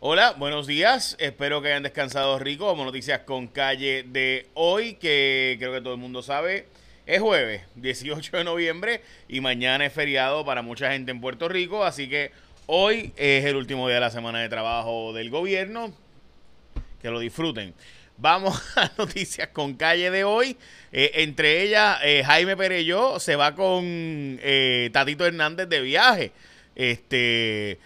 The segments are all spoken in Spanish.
Hola, buenos días. Espero que hayan descansado rico. Como noticias con calle de hoy, que creo que todo el mundo sabe, es jueves, 18 de noviembre, y mañana es feriado para mucha gente en Puerto Rico. Así que hoy es el último día de la semana de trabajo del gobierno. Que lo disfruten. Vamos a noticias con calle de hoy. Eh, entre ellas, eh, Jaime Pereyó se va con eh, Tatito Hernández de viaje. Este,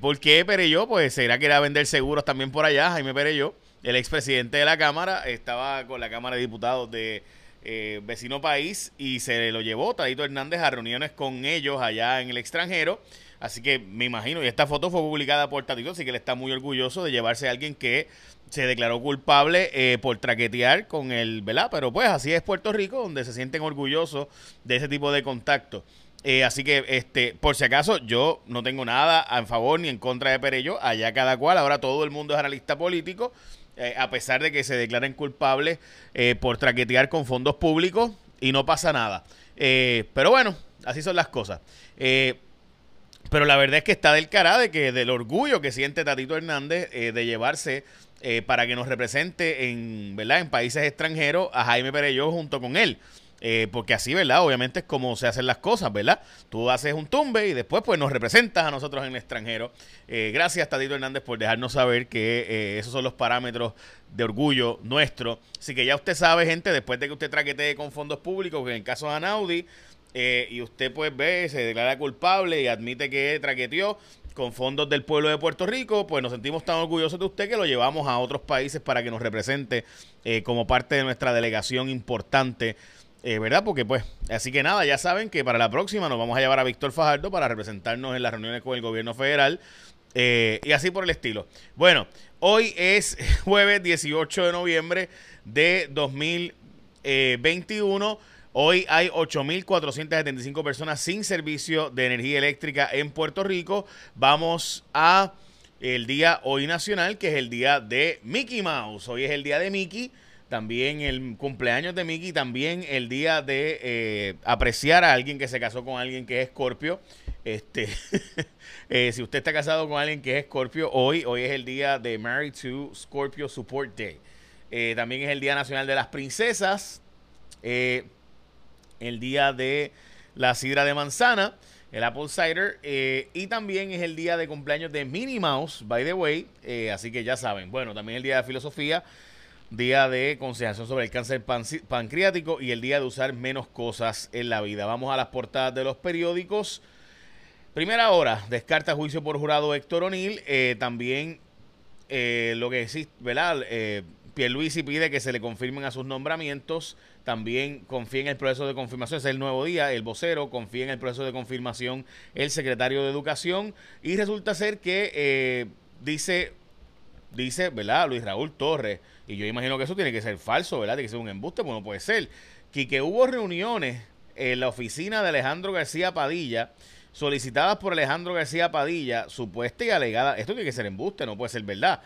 ¿Por qué Pereyó? Pues será que era vender seguros también por allá. Jaime Pereyó, el expresidente de la Cámara, estaba con la Cámara de Diputados de vecino país y se lo llevó Tatito Hernández a reuniones con ellos allá en el extranjero. Así que me imagino, y esta foto fue publicada por Tatito, así que él está muy orgulloso de llevarse a alguien que se declaró culpable eh, por traquetear con el, ¿verdad? Pero pues así es Puerto Rico, donde se sienten orgullosos de ese tipo de contacto. Eh, así que, este, por si acaso, yo no tengo nada a favor ni en contra de Perello, allá cada cual, ahora todo el mundo es analista político, eh, a pesar de que se declaren culpables por traquetear con fondos públicos y no pasa nada. pero bueno, así son las cosas. pero la verdad es que está del cara de que del orgullo que siente Tatito Hernández de llevarse eh, para que nos represente en, ¿verdad? en países extranjeros a Jaime Pereyó junto con él. Eh, porque así, ¿verdad? Obviamente es como se hacen las cosas, ¿verdad? Tú haces un tumbe y después pues nos representas a nosotros en el extranjero. Eh, gracias, Tadito Hernández, por dejarnos saber que esos son los parámetros de orgullo nuestro. Así que ya usted sabe, gente, después de que usted traquetee con fondos públicos, que en el caso de Anaudi, y usted pues ve, se declara culpable y admite que traqueteó, con fondos del pueblo de Puerto Rico, pues nos sentimos tan orgullosos de usted que lo llevamos a otros países para que nos represente eh, como parte de nuestra delegación importante. Eh, ¿Verdad? Porque pues, así que nada, ya saben que para la próxima nos vamos a llevar a Víctor Fajardo para representarnos en las reuniones con el gobierno federal eh, y así por el estilo. Bueno, hoy es jueves 18 de noviembre de 2021. Hoy hay 8.475 personas sin servicio de energía eléctrica en Puerto Rico. Vamos a el día hoy nacional, que es el día de Mickey Mouse. Hoy es el día de Mickey, también el cumpleaños de Mickey, también el día de eh, apreciar a alguien que se casó con alguien que es Scorpio. Este, eh, si usted está casado con alguien que es Scorpio, hoy, hoy es el día de Married to Scorpio Support Day. Eh, también es el Día Nacional de las Princesas el día de la sidra de manzana, el Apple Cider, y también es el día de cumpleaños de Minnie Mouse, by the way, así que ya saben. Bueno, también el día de filosofía, día de consideración sobre el cáncer pancreático y el día de usar menos cosas en la vida. Vamos a las portadas de los periódicos. Primera hora, descarta juicio por jurado Héctor O'Neill. Eh, también lo que existe, ¿verdad? Pierluisi pide que se le confirmen a sus nombramientos. También confía en el proceso de confirmación. es el nuevo día. El vocero confía en el proceso de confirmación el secretario de Educación. Y resulta ser que eh, dice, dice, ¿verdad? Luis Raúl Torres. Y yo imagino que eso tiene que ser falso, ¿verdad? Tiene que ser un embuste, pues no puede ser. Que, que hubo reuniones en la oficina de Alejandro García Padilla solicitadas por Alejandro García Padilla, supuesta y alegada. Esto tiene que ser embuste, no puede ser verdad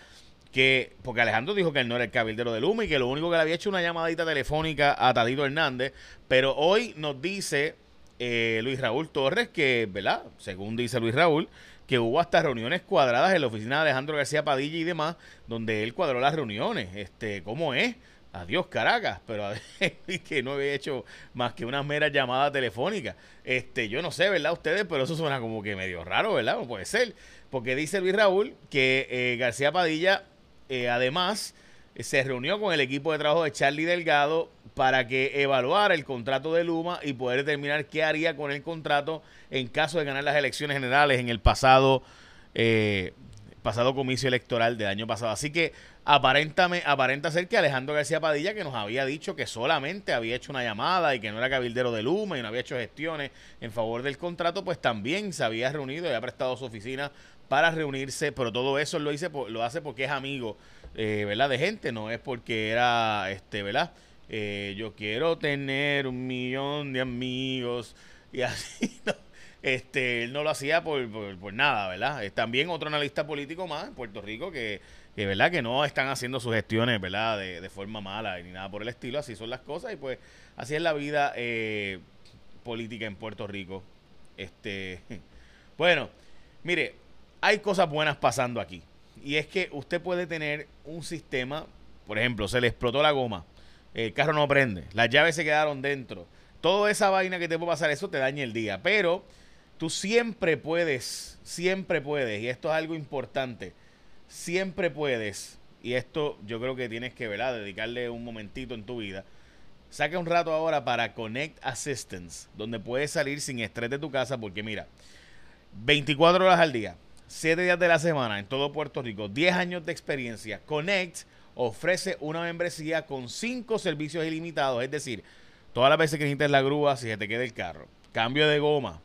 que, porque Alejandro dijo que él no era el cabildero de Luma y que lo único que le había hecho una llamadita telefónica a Tadito Hernández, pero hoy nos dice eh, Luis Raúl Torres que, ¿verdad? Según dice Luis Raúl, que hubo hasta reuniones cuadradas en la oficina de Alejandro García Padilla y demás, donde él cuadró las reuniones. Este, ¿cómo es? Adiós, Caracas, pero que no había hecho más que una mera llamada telefónica. Este, yo no sé, ¿verdad? Ustedes, pero eso suena como que medio raro, ¿verdad? No puede ser. Porque dice Luis Raúl que eh, García Padilla eh, además, se reunió con el equipo de trabajo de Charlie Delgado para que evaluara el contrato de Luma y poder determinar qué haría con el contrato en caso de ganar las elecciones generales en el pasado, eh, pasado comicio electoral del año pasado. Así que aparenta ser que Alejandro García Padilla, que nos había dicho que solamente había hecho una llamada y que no era cabildero de Luma y no había hecho gestiones en favor del contrato, pues también se había reunido y había prestado su oficina para reunirse, pero todo eso lo, hice, lo hace porque es amigo, eh, ¿verdad? De gente, no es porque era, este, ¿verdad? Eh, yo quiero tener un millón de amigos y así. Este, él no lo hacía por, nada, ¿verdad? Es también otro analista político más en Puerto Rico que, que ¿verdad? Que no están haciendo sus gestiones, ¿verdad? De, de, forma mala ni nada por el estilo, así son las cosas y pues así es la vida eh, política en Puerto Rico. Este, bueno, mire, hay cosas buenas pasando aquí. Y es que usted puede tener un sistema, por ejemplo, se le explotó la goma, el carro no prende, las llaves se quedaron dentro. Toda esa vaina que te puede pasar, eso te daña el día. Pero tú siempre puedes, siempre puedes, y esto es algo importante, siempre puedes, y esto yo creo que tienes que, ¿verdad? Dedicarle un momentito en tu vida. Saca un rato ahora para Connect Assistance, donde puedes salir sin estrés de tu casa, porque mira, 24 horas al día, 7 días de la semana en todo Puerto Rico, 10 años de experiencia. Connect ofrece una membresía con 5 servicios ilimitados, es decir, todas las veces que necesites la grúa, si se te queda el carro, cambio de goma,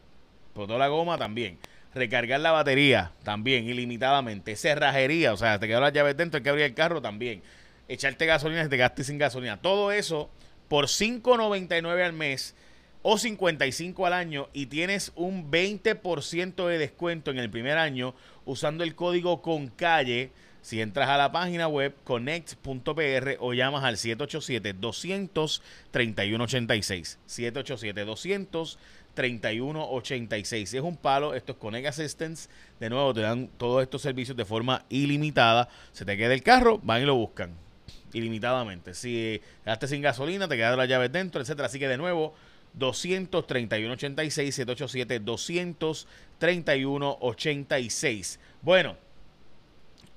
por toda la goma también. Recargar la batería también, ilimitadamente. Cerrajería, o sea, te quedan las llaves dentro, hay que abrir el carro también. Echarte gasolina si te gastes sin gasolina. Todo eso por 5.99 al mes o 55 al año y tienes un 20% de descuento en el primer año usando el código con calle. Si entras a la página web connect.pr o llamas al 787-200-3186. 787-200-3186. Es un palo, esto es Connect Assistance. De nuevo, te dan todos estos servicios de forma ilimitada. Se te queda el carro, van y lo buscan. Ilimitadamente. Si quedaste sin gasolina, te quedan las llaves dentro, etcétera. Así que de nuevo, 231-86, 787-231-86. Bueno,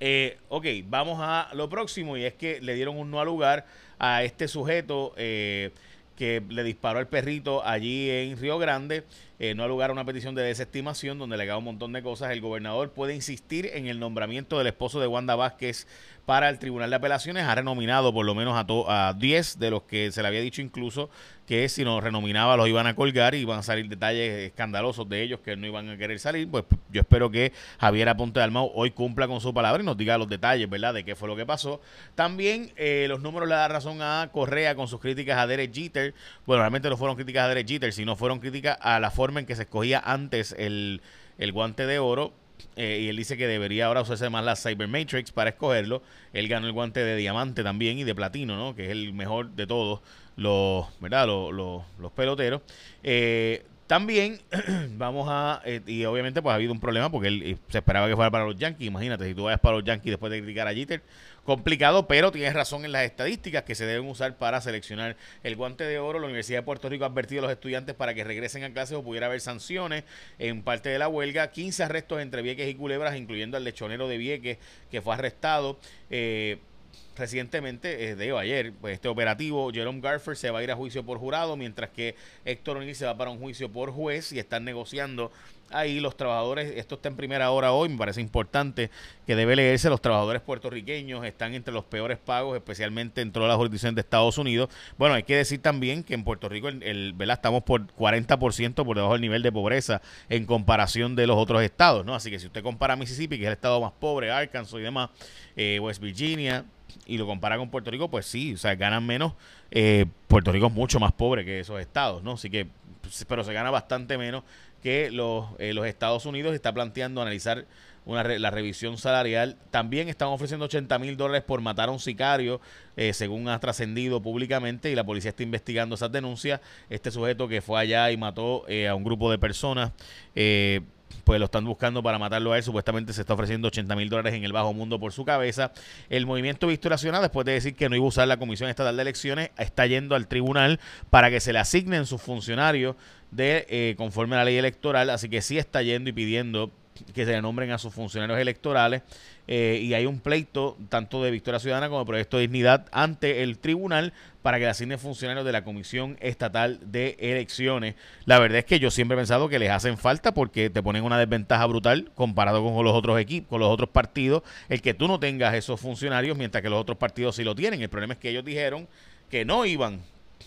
eh, ok, vamos a lo próximo y es que le dieron un no al lugar a este sujeto eh, que le disparó al perrito allí en Río Grande. Eh, no al lugar a una petición de desestimación donde le da un montón de cosas. El gobernador puede insistir en el nombramiento del esposo de Wanda Vázquez para el Tribunal de Apelaciones. Ha renominado por lo menos a, a 10 de los que se le había dicho incluso que si no renominaba los iban a colgar y iban a salir detalles escandalosos de ellos que no iban a querer salir. Pues yo espero que Javier Aponte de Almao hoy cumpla con su palabra y nos diga los detalles, ¿verdad?, de qué fue lo que pasó. También eh, los números le dan razón a Correa con sus críticas a Derek Jeter. Bueno, realmente no fueron críticas a Derek Jeter, sino fueron críticas a la forma en que se escogía antes el, el guante de oro eh, y él dice que debería ahora usarse más la Cyber Matrix para escogerlo. Él ganó el guante de diamante también y de platino, ¿no? Que es el mejor de todos los, ¿verdad? Los, los, peloteros. Eh, también vamos a, eh, y obviamente pues ha habido un problema porque él se esperaba que fuera para los Yankees. Imagínate, si tú vayas para los Yankees después de criticar a Jeter, complicado, pero tienes razón en las estadísticas que se deben usar para seleccionar el guante de oro. La Universidad de Puerto Rico ha advertido a los estudiantes para que regresen a clases o pudiera haber sanciones en parte de la huelga. 15 arrestos entre Vieques y Culebras, incluyendo al lechonero de Vieques que fue arrestado. Eh, recientemente, eh, de ayer, pues este operativo, Jerome Garfer se va a ir a juicio por jurado, mientras que Héctor O'Neill se va para un juicio por juez y están negociando ahí los trabajadores, esto está en primera hora hoy, me parece importante que debe leerse, los trabajadores puertorriqueños están entre los peores pagos, especialmente en toda la jurisdicción de Estados Unidos. Bueno, hay que decir también que en Puerto Rico el, estamos por 40% por debajo del nivel de pobreza en comparación de los otros estados, ¿no? Así que si usted compara Mississippi, que es el estado más pobre, Arkansas y demás, eh, West Virginia, y lo compara con Puerto Rico, pues sí, o sea, ganan menos. Eh, Puerto Rico es mucho más pobre que esos estados, ¿no? Así que, pues, pero se gana bastante menos que los, eh, los Estados Unidos. Está planteando analizar una la revisión salarial. También están ofreciendo 80 mil dólares por matar a un sicario, eh, según ha trascendido públicamente, y la policía está investigando esas denuncias. Este sujeto que fue allá y mató a un grupo de personas. Eh, pues lo están buscando para matarlo a él. Supuestamente se está ofreciendo 80 mil dólares en el bajo mundo por su cabeza. El movimiento Victoria Ciudadana, después de decir que no iba a usar la Comisión Estatal de Elecciones, está yendo al tribunal para que se le asignen sus funcionarios de eh, conforme a la ley electoral. Así que sí está yendo y pidiendo que se nombren a sus funcionarios electorales eh, y hay un pleito tanto de Victoria Ciudadana como de Proyecto de Dignidad ante el tribunal para que le asigne funcionarios de la Comisión Estatal de Elecciones. La verdad es que yo siempre he pensado que les hacen falta porque te ponen una desventaja brutal comparado con los otros equipos, con los otros partidos, el que tú no tengas esos funcionarios mientras que los otros partidos sí lo tienen. El problema es que ellos dijeron que no iban,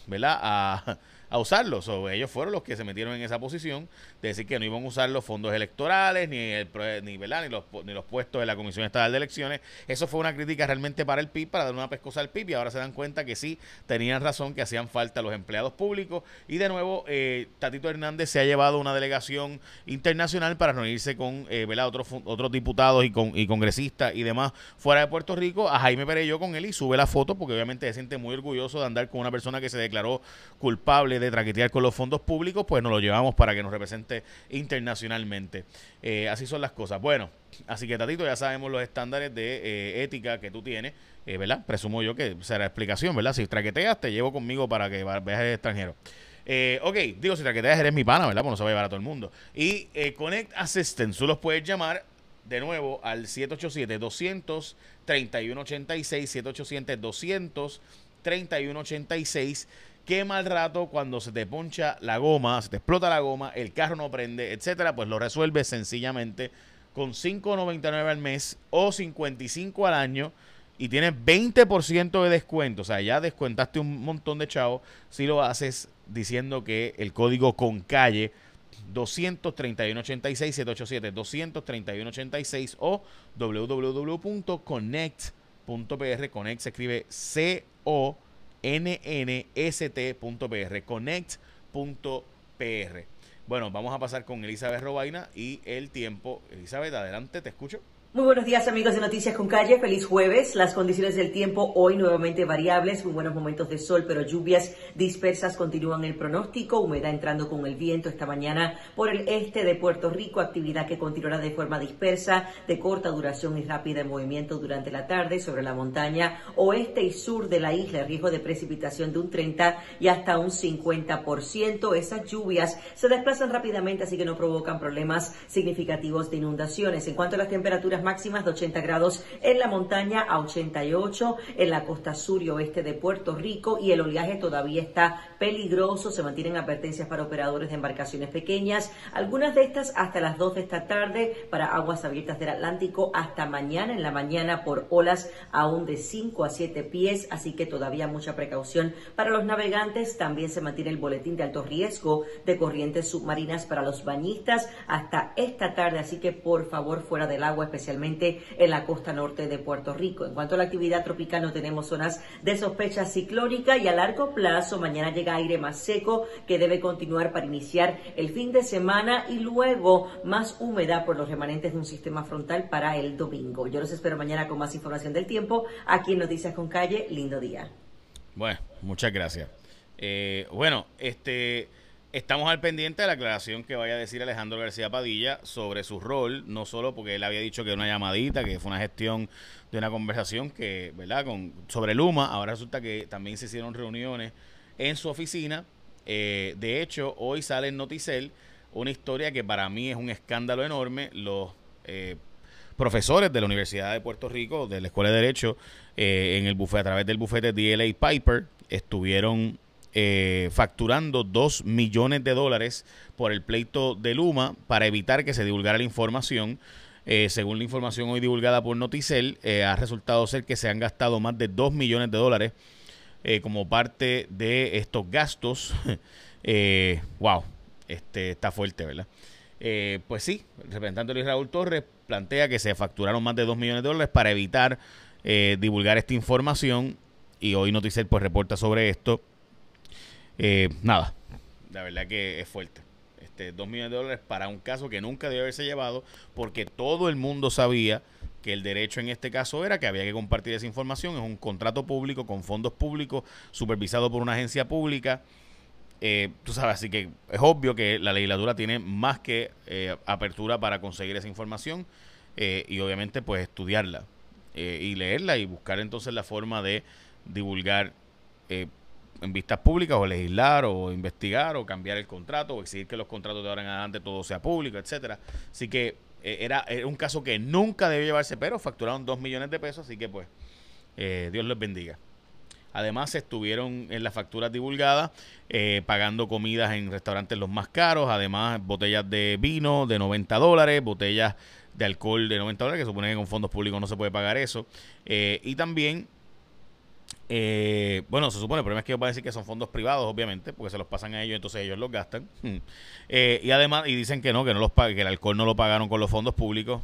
¿verdad? A a usarlos. O ellos fueron los que se metieron en esa posición de decir que no iban a usar los fondos electorales, ni, el, ni, ni, los, ni los puestos de la Comisión Estatal de Elecciones. Eso fue una crítica realmente para el PIB, para dar una pescosa al PIB, y ahora se dan cuenta que sí, tenían razón, que hacían falta los empleados públicos. Y de nuevo, eh, Tatito Hernández se ha llevado una delegación internacional para reunirse con eh, otros, otros diputados y, con, y congresistas y demás fuera de Puerto Rico. A Jaime Pereyó con él y sube la foto porque obviamente se siente muy orgulloso de andar con una persona que se declaró culpable de traquetear con los fondos públicos, pues nos lo llevamos para que nos represente internacionalmente. Eh, así son las cosas. Bueno, así que Tatito, ya sabemos los estándares de eh, ética que tú tienes, eh, ¿verdad? Presumo yo que será explicación, ¿verdad? Si traqueteas, te llevo conmigo para que veas el extranjero. ok, digo, si traqueteas eres mi pana, ¿verdad? Pues no se va a llevar a todo el mundo. Y Connect Assistant, tú los puedes llamar de nuevo al 787 200 3186 787 200 3186 Qué mal rato cuando se te poncha la goma, se te explota la goma, el carro no prende, etcétera, pues lo resuelves sencillamente con 5.99 al mes o 55 al año y tienes 20% de descuento, o sea, ya descuentaste un montón de chavos si lo haces diciendo que el código con calle 23186 787 23186 o www.connect.pr connect se escribe C O nnst.pr, connect.pr. Bueno, vamos a pasar con Elizabeth Robaina y el tiempo. Elizabeth, adelante, te escucho. Muy buenos días amigos de Noticias con Calle, feliz jueves. Las condiciones del tiempo hoy nuevamente variables, muy buenos momentos de sol, pero lluvias dispersas continúan el pronóstico, humedad entrando con el viento esta mañana por el este de Puerto Rico, actividad que continuará de forma dispersa, de corta duración y rápida en movimiento durante la tarde sobre la montaña oeste y sur de la isla, riesgo de precipitación de un 30 y hasta un 50%. Esas lluvias se desplazan rápidamente, así que no provocan problemas significativos de inundaciones. En cuanto a las temperaturas máximas de 80 grados en la montaña, a 88 en la costa sur y oeste de Puerto Rico y el oleaje todavía está peligroso. Se mantienen advertencias para operadores de embarcaciones pequeñas, algunas de estas hasta las 2 de esta tarde para aguas abiertas del Atlántico hasta mañana en la mañana por olas aún de 5 a 7 pies, así que todavía mucha precaución para los navegantes. También se mantiene el boletín de alto riesgo de corrientes submarinas para los bañistas hasta esta tarde, así que por favor fuera del agua, especialmente en la costa norte de Puerto Rico. En cuanto a la actividad tropical, no tenemos zonas de sospecha ciclónica y a largo plazo mañana llega aire más seco que debe continuar para iniciar el fin de semana y luego más húmeda por los remanentes de un sistema frontal para el domingo. Yo los espero mañana con más información del tiempo aquí en Noticias con Calle. Lindo día. Bueno, muchas gracias. Eh, bueno, este Estamos al pendiente de la aclaración que vaya a decir Alejandro García Padilla sobre su rol, no solo porque él había dicho que una llamadita, que fue una gestión de una conversación que, ¿verdad? Con, sobre Luma, ahora resulta que también se hicieron reuniones en su oficina. Eh, de hecho, hoy sale en Noticel una historia que para mí es un escándalo enorme. Los eh, profesores de la Universidad de Puerto Rico, de la Escuela de Derecho, eh, en el bufete, a través del bufete DLA Piper, estuvieron eh, facturando 2 millones de dólares por el pleito de Luma para evitar que se divulgara la información. Eh, según la información hoy divulgada por Noticel, eh, ha resultado ser que se han gastado más de 2 millones de dólares como parte de estos gastos. wow, este está fuerte, ¿verdad? pues sí, el representante Luis Raúl Torres plantea que se facturaron más de 2 millones de dólares para evitar divulgar esta información y hoy Noticel pues reporta sobre esto eh, nada, la verdad que es fuerte. Este, dos millones de dólares para un caso que nunca debe haberse llevado porque todo el mundo sabía que el derecho en este caso era que había que compartir esa información. Es un contrato público con fondos públicos supervisado por una agencia pública. Eh, tú sabes, así que es obvio que la legislatura tiene más que eh, apertura para conseguir esa información y obviamente pues estudiarla y leerla y buscar entonces la forma de divulgar en vistas públicas o legislar o investigar o cambiar el contrato o exigir que los contratos de ahora en adelante todo sea público, etcétera. Así que eh, era, un caso que nunca debió llevarse, pero facturaron dos millones de pesos, así que pues eh, Dios les bendiga. Además, estuvieron en las facturas divulgadas eh, pagando comidas en restaurantes los más caros, además botellas de vino de 90 dólares, botellas de alcohol de 90 dólares, que supone que con fondos públicos no se puede pagar eso, y también eh, bueno, se supone, el problema es que ellos van a decir que son fondos privados, obviamente, porque se los pasan a ellos, entonces ellos los gastan. Hmm. Eh, y además, y dicen que no, que no los que el alcohol no lo pagaron con los fondos públicos,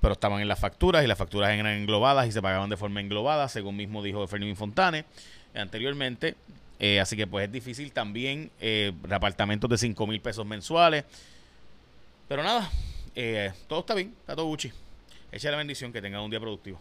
pero estaban en las facturas y las facturas eran englobadas y se pagaban de forma englobada, según mismo dijo Fermín Fontane anteriormente. Eh, así que pues es difícil también reapartamentos de 5 mil pesos mensuales. Pero nada, todo está bien, está todo Gucci. Echa la bendición, que tengan un día productivo.